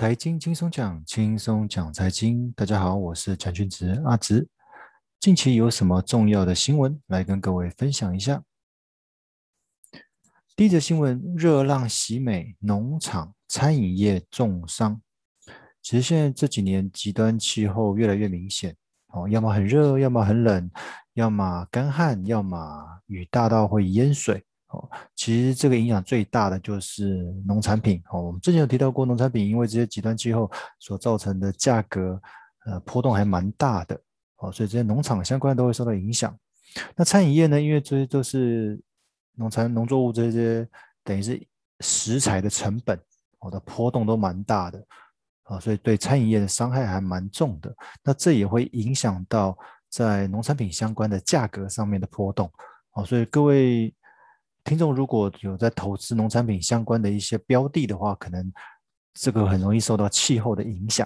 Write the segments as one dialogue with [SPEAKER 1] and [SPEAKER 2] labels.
[SPEAKER 1] 财经轻松讲，轻松讲财经。大家好，我是蒋俊植阿植。近期有什么重要的新闻来跟各位分享一下？第一则新闻：热浪袭美，农场、餐饮业重伤。其实现在这几年极端气候越来越明显哦，要么很热，要么很冷，要么干旱，要么雨大到会淹水。其实这个影响最大的就是农产品哦。我们之前有提到过，农产品因为这些极端气候所造成的价格呃波动还蛮大的哦，所以这些农场相关都会受到影响。那餐饮业呢？因为这些都是农产农作物这些等于是食材的成本哦的波动都蛮大的啊，所以对餐饮业的伤害还蛮重的。那这也会影响到在农产品相关的价格上面的波动哦，所以各位。听众如果有在投资农产品相关的一些标的的话，可能这个很容易受到气候的影响。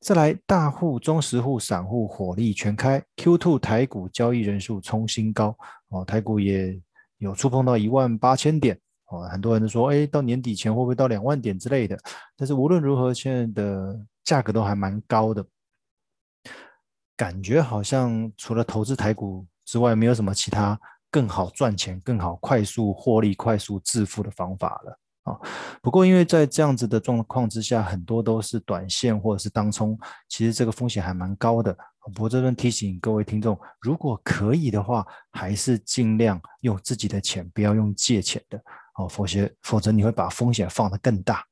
[SPEAKER 1] 再来，大户、中实户、散户火力全开，Q2 台股交易人数冲新高哦，台股也有触碰到一万八千点哦，很多人都说，哎，到年底前会不会到两万点之类的？但是无论如何，现在的价格都还蛮高的，感觉好像除了投资台股之外，没有什么其他。更好赚钱、更好快速获利、快速致富的方法了啊！不过，因为在这样子的状况之下，很多都是短线或者是当冲，其实这个风险还蛮高的。我这边提醒各位听众，如果可以的话，还是尽量用自己的钱，不要用借钱的哦，否则否则你会把风险放得更大。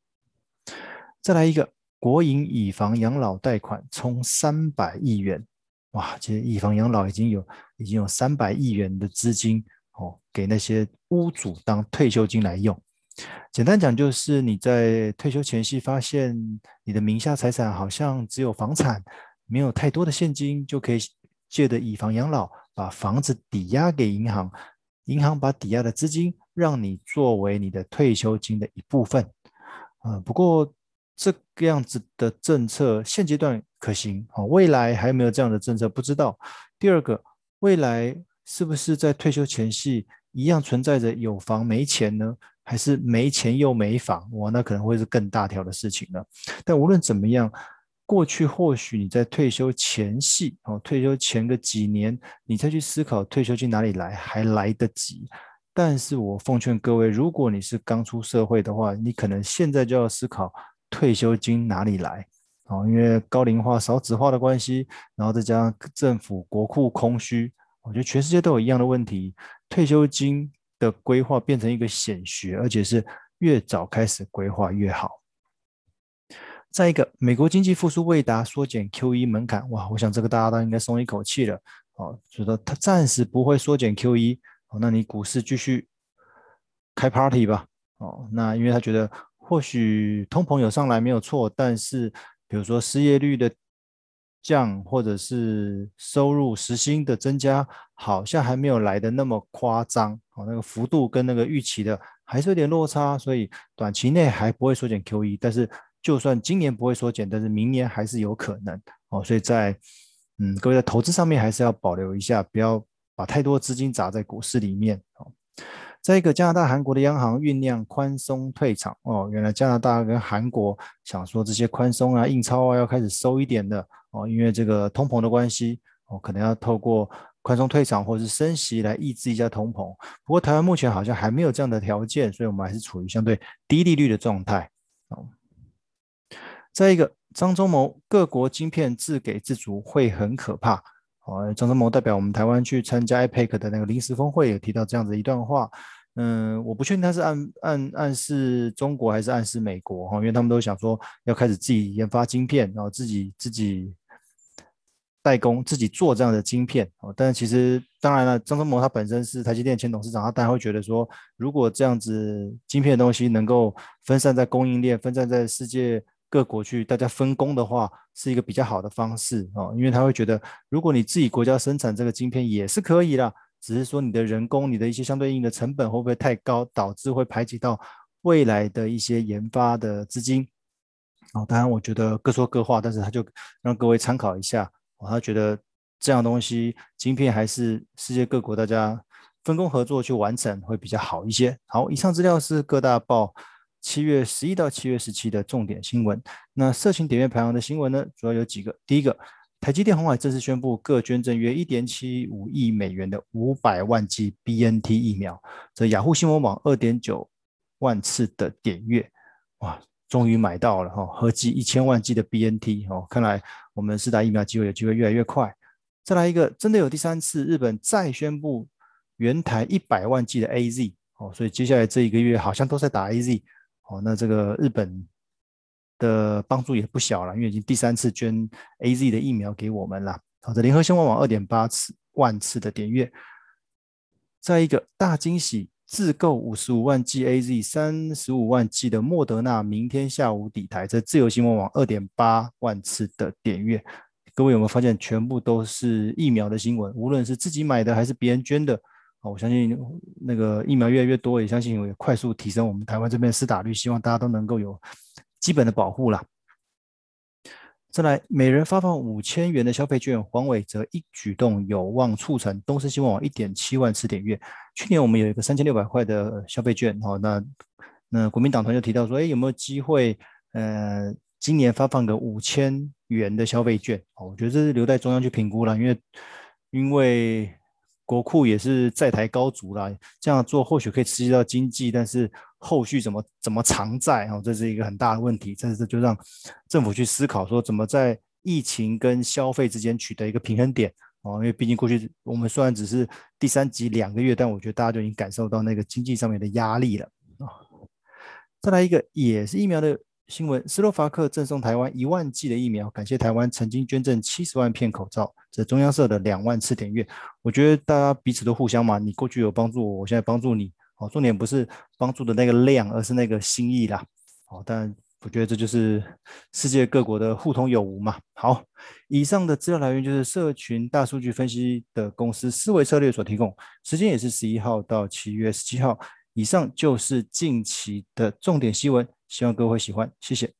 [SPEAKER 1] 再来一个，国营以房养老贷款冲三百亿元。哇，其实以房养老已经有已经有三百亿元的资金哦，给那些屋主当退休金来用。简单讲，就是你在退休前夕发现你的名下财产好像只有房产，没有太多的现金，就可以借着以房养老，把房子抵押给银行，银行把抵押的资金让你作为你的退休金的一部分。啊、不过。这个样子的政策现阶段可行，好，未来还有没有这样的政策不知道。第二个，未来是不是在退休前夕一样存在着有房没钱呢？还是没钱又没房？哇，那可能会是更大条的事情了。但无论怎么样，过去或许你在退休前夕，哦，退休前个几年，你再去思考退休金哪里来，还来得及。但是我奉劝各位，如果你是刚出社会的话，你可能现在就要思考。退休金哪里来？哦，因为高龄化、少子化的关系，然后再加上政府国库空虚，我觉得全世界都有一样的问题。退休金的规划变成一个显学，而且是越早开始规划越好。再一个，美国经济复苏未达缩减 QE 门槛，哇，我想这个大家都应该松一口气了。哦，觉得它暂时不会缩减 QE，哦，那你股市继续开 party 吧。哦，那因为他觉得。或许通膨有上来没有错，但是比如说失业率的降，或者是收入时薪的增加，好像还没有来得那么夸张哦，那个幅度跟那个预期的还是有点落差，所以短期内还不会缩减 QE，但是就算今年不会缩减，但是明年还是有可能哦，所以在嗯各位在投资上面还是要保留一下，不要把太多资金砸在股市里面哦。再一个，加拿大、韩国的央行酝酿宽松退场哦。原来加拿大跟韩国想说这些宽松啊、印钞啊要开始收一点的哦，因为这个通膨的关系哦，可能要透过宽松退场或者是升息来抑制一下通膨。不过台湾目前好像还没有这样的条件，所以我们还是处于相对低利率的状态哦。再一个，张忠谋，各国晶片自给自足会很可怕哦。张忠谋代表我们台湾去参加 IPAC 的那个临时峰会，有提到这样子一段话。嗯，我不确定他是暗暗暗示中国还是暗示美国哈，因为他们都想说要开始自己研发晶片，然后自己自己代工，自己做这样的晶片哦。但是其实当然了，张忠谋他本身是台积电前董事长，他当然会觉得说，如果这样子晶片的东西能够分散在供应链，分散在世界各国去，大家分工的话，是一个比较好的方式哦。因为他会觉得，如果你自己国家生产这个晶片也是可以啦。只是说你的人工，你的一些相对应的成本会不会太高，导致会排挤到未来的一些研发的资金？哦，当然我觉得各说各话，但是他就让各位参考一下。哦，他觉得这样东西，晶片还是世界各国大家分工合作去完成会比较好一些。好，以上资料是各大报七月十一到七月十七的重点新闻。那社群点阅排行的新闻呢，主要有几个。第一个，台积电、红海正式宣布各捐赠约一点七五亿美元的五百万剂 BNT 疫苗。这雅虎新闻网二点九万次的点阅，哇，终于买到了哈，合计一千万剂的 BNT 哦，看来我们四大疫苗机会有机会越来越快。再来一个，真的有第三次，日本再宣布原台一百万剂的 AZ 哦，所以接下来这一个月好像都在打 AZ 哦，那这个日本的帮助也不小了，因为已经第三次捐 AZ 的疫苗给我们了。好，的联合新闻网二点八次万次的点阅。再一个大惊喜，自购五十五万剂 AZ，三十五万剂的莫德纳，明天下午抵台。这自由新闻网二点八万次的点阅。各位有没有发现，全部都是疫苗的新闻？无论是自己买的还是别人捐的，啊，我相信那个疫苗越来越多，也相信会快速提升我们台湾这边的施打率，希望大家都能够有基本的保护啦。再来，每人发放五千元的消费券，黄伟哲一举动有望促成东森新闻网一点七万次点阅。去年我们有一个三千六百块的消费券，哈，那那国民党团就提到说，哎，有没有机会，呃？今年发放个五千元的消费券，我觉得这是留待中央去评估了，因为因为国库也是债台高筑啦，这样做或许可以刺激到经济，但是后续怎么怎么偿债啊，这是一个很大的问题，这是就让政府去思考说怎么在疫情跟消费之间取得一个平衡点哦，因为毕竟过去我们虽然只是第三级两个月，但我觉得大家就已经感受到那个经济上面的压力了啊。再来一个也是疫苗的。新闻：斯洛伐克赠送台湾一万剂的疫苗，感谢台湾曾经捐赠七十万片口罩。这中央社的两万次点阅，我觉得大家彼此都互相嘛，你过去有帮助我，我现在帮助你。哦，重点不是帮助的那个量，而是那个心意啦。哦，但我觉得这就是世界各国的互通有无嘛。好，以上的资料来源就是社群大数据分析的公司思维策略所提供，时间也是十一号到七月十七号。以上就是近期的重点新闻。希望各位会喜欢，谢谢。